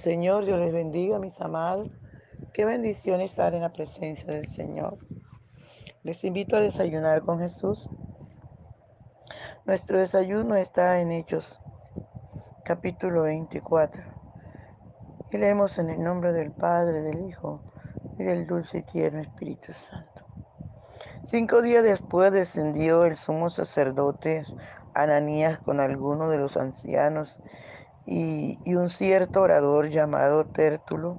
Señor, Dios les bendiga, mis amados. Qué bendición estar en la presencia del Señor. Les invito a desayunar con Jesús. Nuestro desayuno está en Hechos, capítulo 24. Y leemos en el nombre del Padre, del Hijo y del dulce y tierno Espíritu Santo. Cinco días después descendió el sumo sacerdote Ananías con algunos de los ancianos y, un cierto orador llamado Tértulo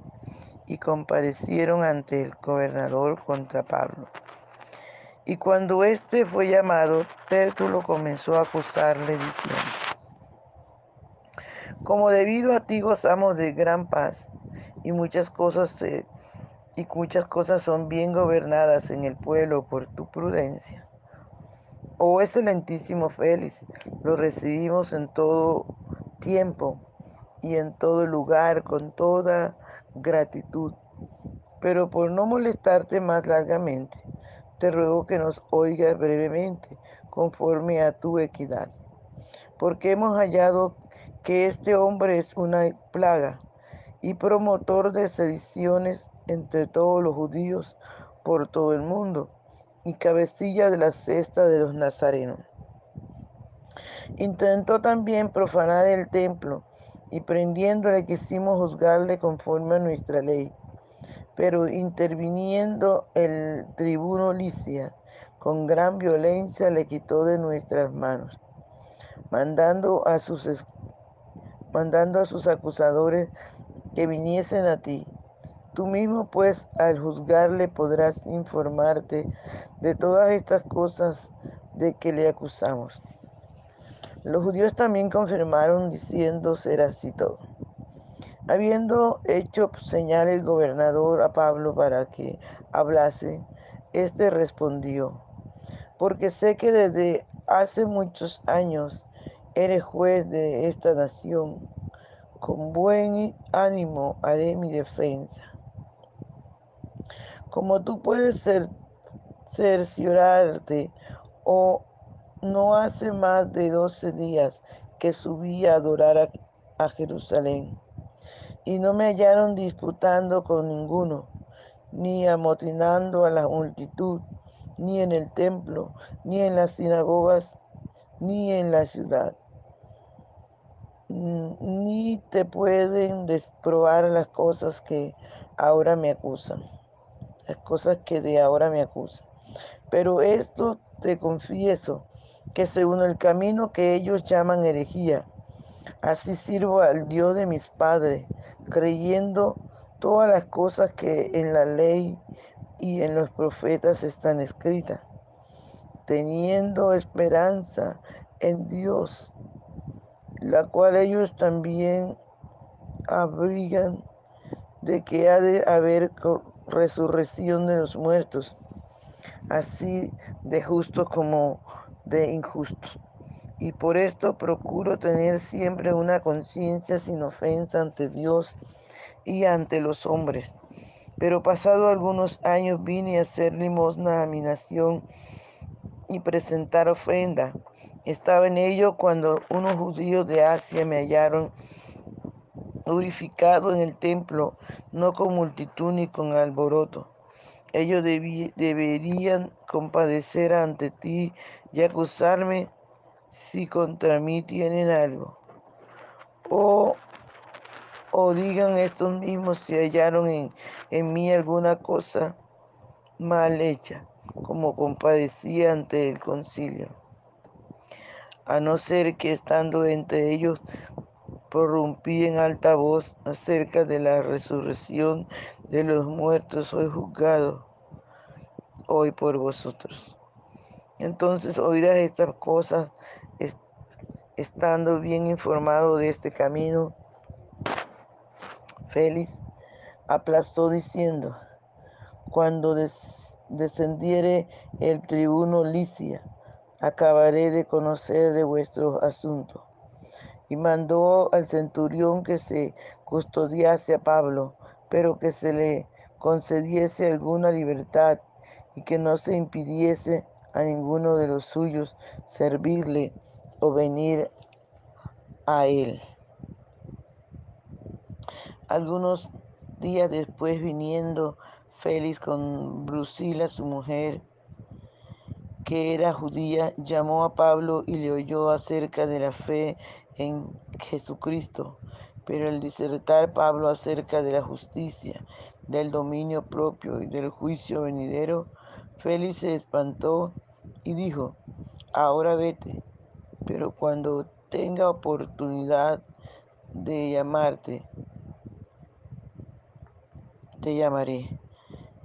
y comparecieron ante el gobernador contra Pablo. Y cuando éste fue llamado, Tértulo comenzó a acusarle diciendo, como debido a ti gozamos de gran paz y muchas cosas y muchas cosas son bien gobernadas en el pueblo por tu prudencia. Oh excelentísimo Félix, lo recibimos en todo tiempo y en todo lugar con toda gratitud. Pero por no molestarte más largamente, te ruego que nos oigas brevemente, conforme a tu equidad. Porque hemos hallado que este hombre es una plaga y promotor de sediciones entre todos los judíos por todo el mundo y cabecilla de la cesta de los nazarenos. Intentó también profanar el templo y prendiéndole quisimos juzgarle conforme a nuestra ley. Pero interviniendo el tribuno Licias, con gran violencia le quitó de nuestras manos, mandando a sus, mandando a sus acusadores que viniesen a ti. Tú mismo pues al juzgarle podrás informarte de todas estas cosas de que le acusamos. Los judíos también confirmaron diciendo ser así todo. Habiendo hecho señal el gobernador a Pablo para que hablase, éste respondió, porque sé que desde hace muchos años eres juez de esta nación, con buen ánimo haré mi defensa. Como tú puedes cerciorarte o no hace más de doce días que subí a adorar a, a, Jerusalén, y no me hallaron disputando con ninguno, ni amotinando a la multitud, ni en el templo, ni en las sinagogas, ni en la ciudad. Ni te pueden desprobar las cosas que ahora me acusan, las cosas que de ahora me acusan. Pero esto te confieso, que según el camino que ellos llaman herejía, así sirvo al Dios de mis padres, creyendo todas las cosas que en la ley y en los profetas están escritas, teniendo esperanza en Dios, la cual ellos también abrigan de que ha de haber resurrección de los muertos, así de justos como de injustos. Y por esto procuro tener siempre una conciencia sin ofensa ante Dios y ante los hombres. Pero pasado algunos años vine a hacer limosna a mi nación y presentar ofrenda. Estaba en ello cuando unos judíos de Asia me hallaron purificado en el templo, no con multitud ni con alboroto ellos deberían compadecer ante ti y acusarme si contra mí tienen algo. O, o digan estos mismos si hallaron en, en mí alguna cosa mal hecha, como compadecía ante el concilio. A no ser que estando entre ellos prorrumpí en alta voz acerca de la resurrección de los muertos, soy juzgado hoy por vosotros. Entonces oirás estas cosas estando bien informado de este camino. Félix aplazó diciendo, cuando descendiere el tribuno Licia, acabaré de conocer de vuestros asuntos y mandó al centurión que se custodiase a Pablo, pero que se le concediese alguna libertad y que no se impidiese a ninguno de los suyos servirle o venir a él. Algunos días después, viniendo Félix con Brusila, su mujer, que era judía, llamó a Pablo y le oyó acerca de la fe en Jesucristo. Pero al disertar Pablo acerca de la justicia, del dominio propio y del juicio venidero, Félix se espantó y dijo, ahora vete, pero cuando tenga oportunidad de llamarte, te llamaré.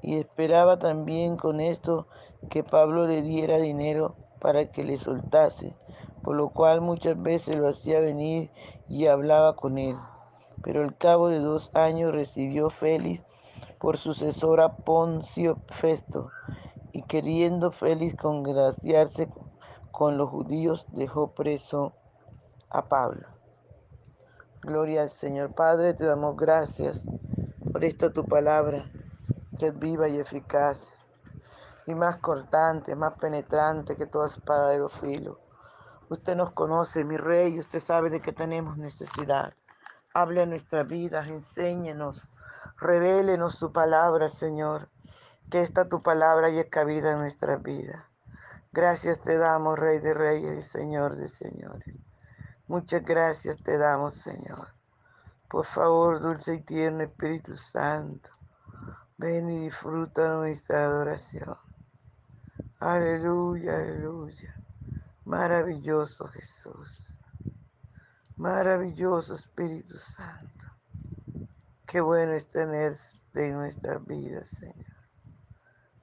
Y esperaba también con esto que Pablo le diera dinero para que le soltase, por lo cual muchas veces lo hacía venir y hablaba con él. Pero al cabo de dos años recibió Félix por sucesor a Poncio Festo, y queriendo Félix congraciarse con los judíos, dejó preso a Pablo. Gloria al Señor Padre, te damos gracias por esta tu palabra, que es viva y eficaz, y más cortante, más penetrante que toda espada de los filos. Usted nos conoce, mi rey, usted sabe de que tenemos necesidad. Hable en nuestras vidas, enséñenos, revélenos su palabra, Señor. Que esta tu palabra haya cabida en nuestra vida. Gracias te damos, Rey de Reyes y Señor de Señores. Muchas gracias te damos, Señor. Por favor, dulce y tierno Espíritu Santo, ven y disfruta nuestra adoración. Aleluya, aleluya. Maravilloso Jesús. Maravilloso Espíritu Santo. Qué bueno es tenerte en nuestras vidas, Señor.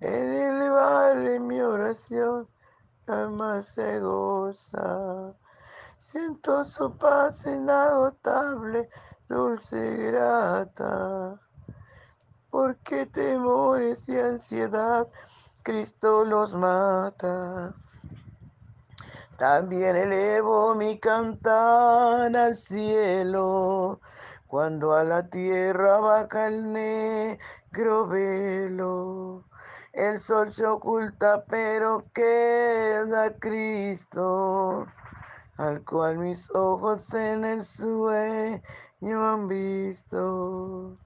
en elevarle mi oración, alma se goza. Siento su paz inagotable, dulce y grata. Porque temores y ansiedad Cristo los mata. También elevo mi cantar al cielo, cuando a la tierra baja el negro velo. El sol se oculta, pero queda Cristo, al cual mis ojos en el sueño han visto.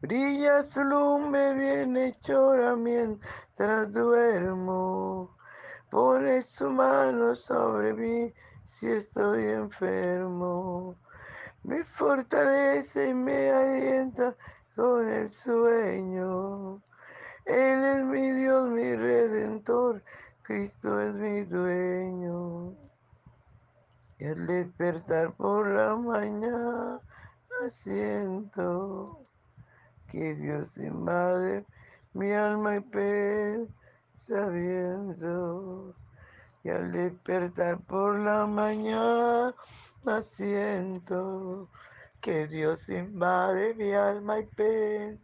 Brilla su lumbre bien hechora mientras duermo. Pone su mano sobre mí si estoy enfermo. Me fortalece y me alienta con el sueño. Él es mi Dios, mi redentor, Cristo es mi dueño. Y al despertar por la mañana siento que Dios invade mi alma y pensamiento. Y al despertar por la mañana siento que Dios invade mi alma y pensamiento.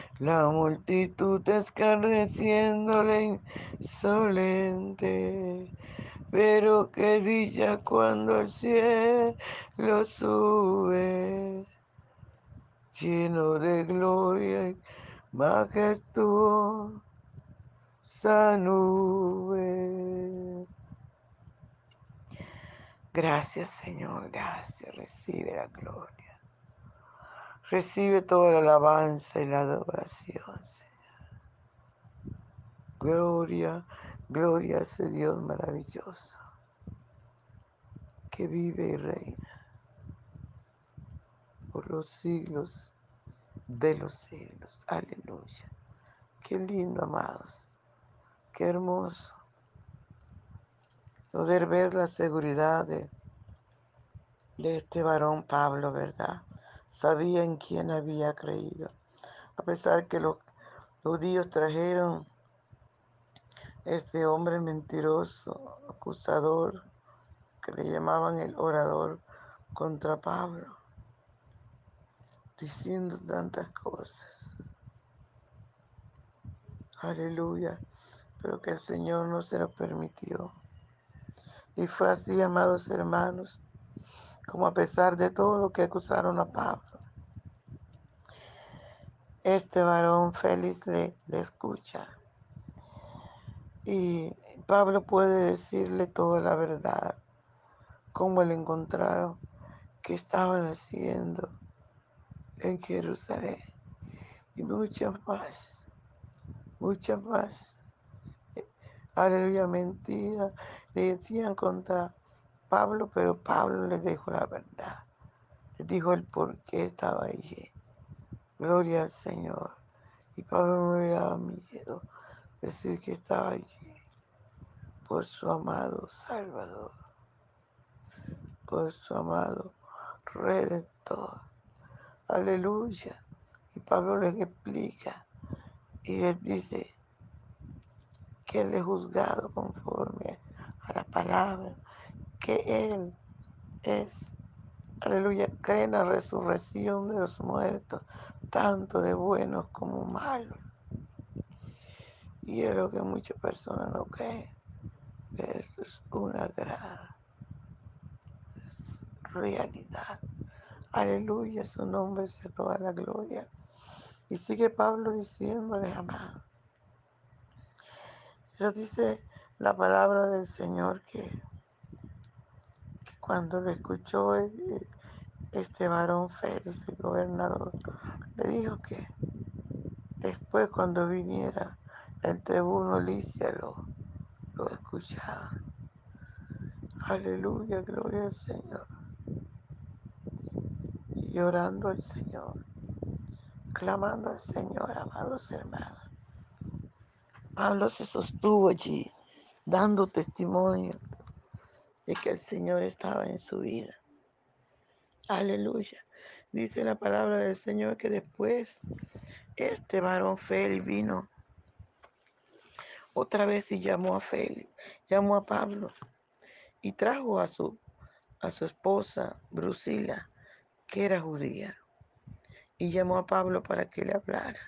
La multitud escarneciéndole insolente. Pero qué dicha cuando al cielo sube, lleno de gloria y majestuosidad. esa nube. Gracias Señor, gracias. Recibe la gloria. Recibe toda la alabanza y la adoración, Señor. Gloria, gloria a ese Dios maravilloso que vive y reina por los siglos de los siglos. Aleluya. Qué lindo, amados. Qué hermoso poder ver la seguridad de, de este varón Pablo, ¿verdad? Sabía en quién había creído. A pesar que los judíos trajeron este hombre mentiroso, acusador, que le llamaban el orador contra Pablo, diciendo tantas cosas. Aleluya. Pero que el Señor no se lo permitió. Y fue así, amados hermanos, como a pesar de todo lo que acusaron a Pablo, este varón feliz le, escucha. Y Pablo puede decirle toda la verdad, cómo le encontraron, qué estaban haciendo en Jerusalén. Y muchas más, muchas más. Aleluya, mentira. Le decían contra Pablo, pero Pablo le dijo la verdad. Le dijo el por qué estaba allí. Gloria al Señor. Y Pablo no le daba miedo decir que estaba allí por su amado Salvador, por su amado Redentor. Aleluya. Y Pablo les explica y les dice que él es juzgado conforme a la palabra, que él es, aleluya, cree en la resurrección de los muertos, tanto de buenos como malos. Y es lo que muchas personas no creen. Eso es una gran realidad. Aleluya, su nombre sea toda la gloria. Y sigue Pablo diciéndole, amado. Pero dice la palabra del Señor que cuando lo escuchó este varón Félix, el gobernador, le dijo que después cuando viniera el tribuno Licia lo, lo escuchaba. Aleluya, gloria al Señor. Y orando al Señor, clamando al Señor, amados hermanos. Pablo se sostuvo allí, dando testimonio de que el Señor estaba en su vida. Aleluya. Dice la palabra del Señor que después este varón Félix vino otra vez y llamó a Félix, llamó a Pablo y trajo a su, a su esposa Brusila, que era judía, y llamó a Pablo para que le hablara.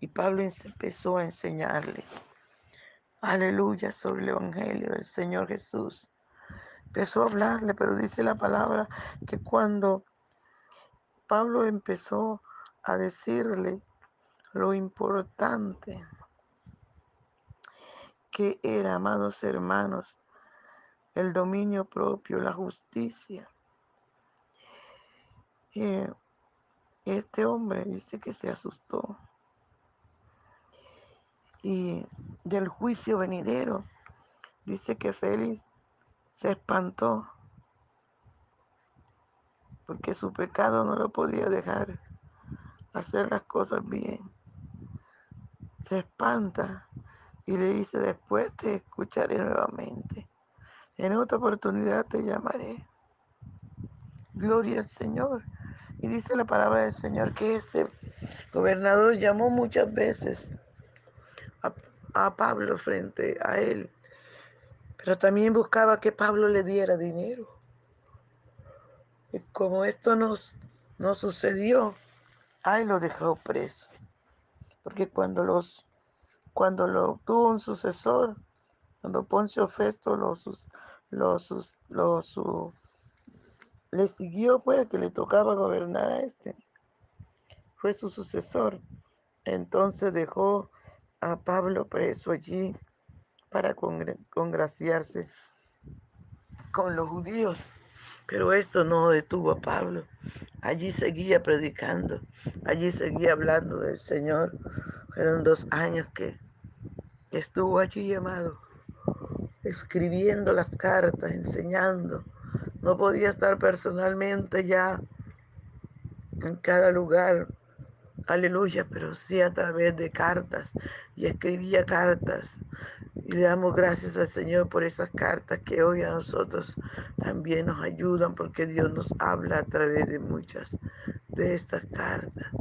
Y Pablo empezó a enseñarle, aleluya, sobre el Evangelio del Señor Jesús. Empezó a hablarle, pero dice la palabra que cuando Pablo empezó a decirle lo importante que era, amados hermanos, el dominio propio, la justicia. Eh, este hombre dice que se asustó y del juicio venidero dice que Félix se espantó porque su pecado no lo podía dejar hacer las cosas bien. Se espanta y le dice, después te escucharé nuevamente. En otra oportunidad te llamaré. Gloria al Señor. Y dice la palabra del Señor que este gobernador llamó muchas veces a, a Pablo frente a él, pero también buscaba que Pablo le diera dinero. Y como esto nos, no sucedió, ahí lo dejó preso. Porque cuando los cuando lo tuvo un sucesor, cuando Poncio Festo lo, lo, lo su, le siguió, pues, que le tocaba gobernar a este, fue su sucesor. Entonces dejó a Pablo preso allí para congraciarse con los judíos. Pero esto no detuvo a Pablo. Allí seguía predicando, allí seguía hablando del Señor. Fueron dos años que estuvo allí llamado, escribiendo las cartas, enseñando. No podía estar personalmente ya en cada lugar, aleluya, pero sí a través de cartas. Y escribía cartas y le damos gracias al Señor por esas cartas que hoy a nosotros también nos ayudan porque Dios nos habla a través de muchas de estas cartas.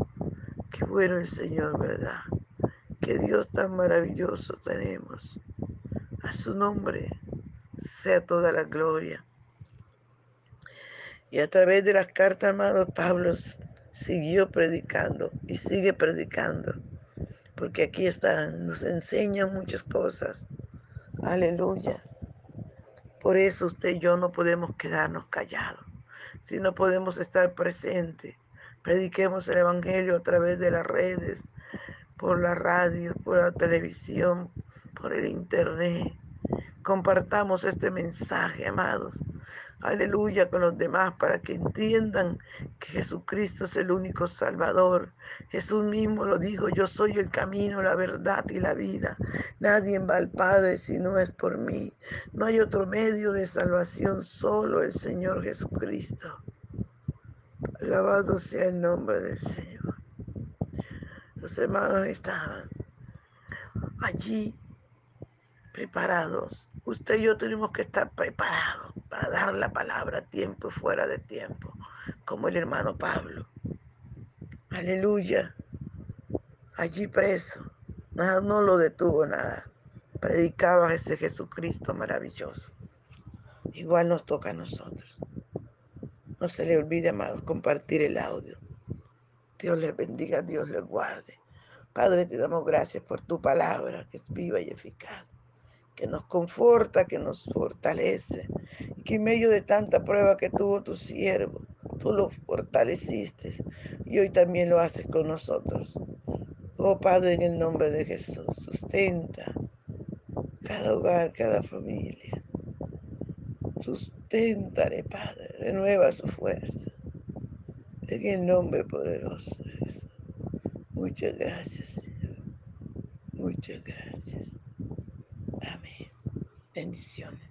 Qué bueno el Señor, ¿verdad? Qué Dios tan maravilloso tenemos. A su nombre sea toda la gloria. Y a través de las cartas, amado Pablo siguió predicando y sigue predicando. Porque aquí están, nos enseñan muchas cosas Aleluya. Por eso usted y yo no podemos quedarnos callados, si no podemos estar presentes. Prediquemos el Evangelio a través de las redes, por la radio, por la televisión, por el Internet. Compartamos este mensaje, amados aleluya, con los demás para que entiendan que Jesucristo es el único Salvador. Jesús mismo lo dijo, yo soy el camino, la verdad y la vida. Nadie va al Padre si no es por mí. No hay otro medio de salvación, solo el Señor Jesucristo. Alabado sea el nombre del Señor. Los hermanos estaban allí preparados. Usted y yo tenemos que estar preparados para dar la palabra a tiempo y fuera de tiempo, como el hermano Pablo. Aleluya. Allí preso. Nada, no lo detuvo nada. Predicaba ese Jesucristo maravilloso. Igual nos toca a nosotros. No se le olvide, amados, compartir el audio. Dios les bendiga, Dios les guarde. Padre, te damos gracias por tu palabra, que es viva y eficaz que nos conforta, que nos fortalece, y que en medio de tanta prueba que tuvo tu siervo, tú lo fortaleciste y hoy también lo haces con nosotros. Oh Padre, en el nombre de Jesús, sustenta cada hogar, cada familia. Susténtale, Padre, renueva su fuerza. En el nombre poderoso de Jesús. Muchas gracias, Señor. Muchas gracias. Bendiciones.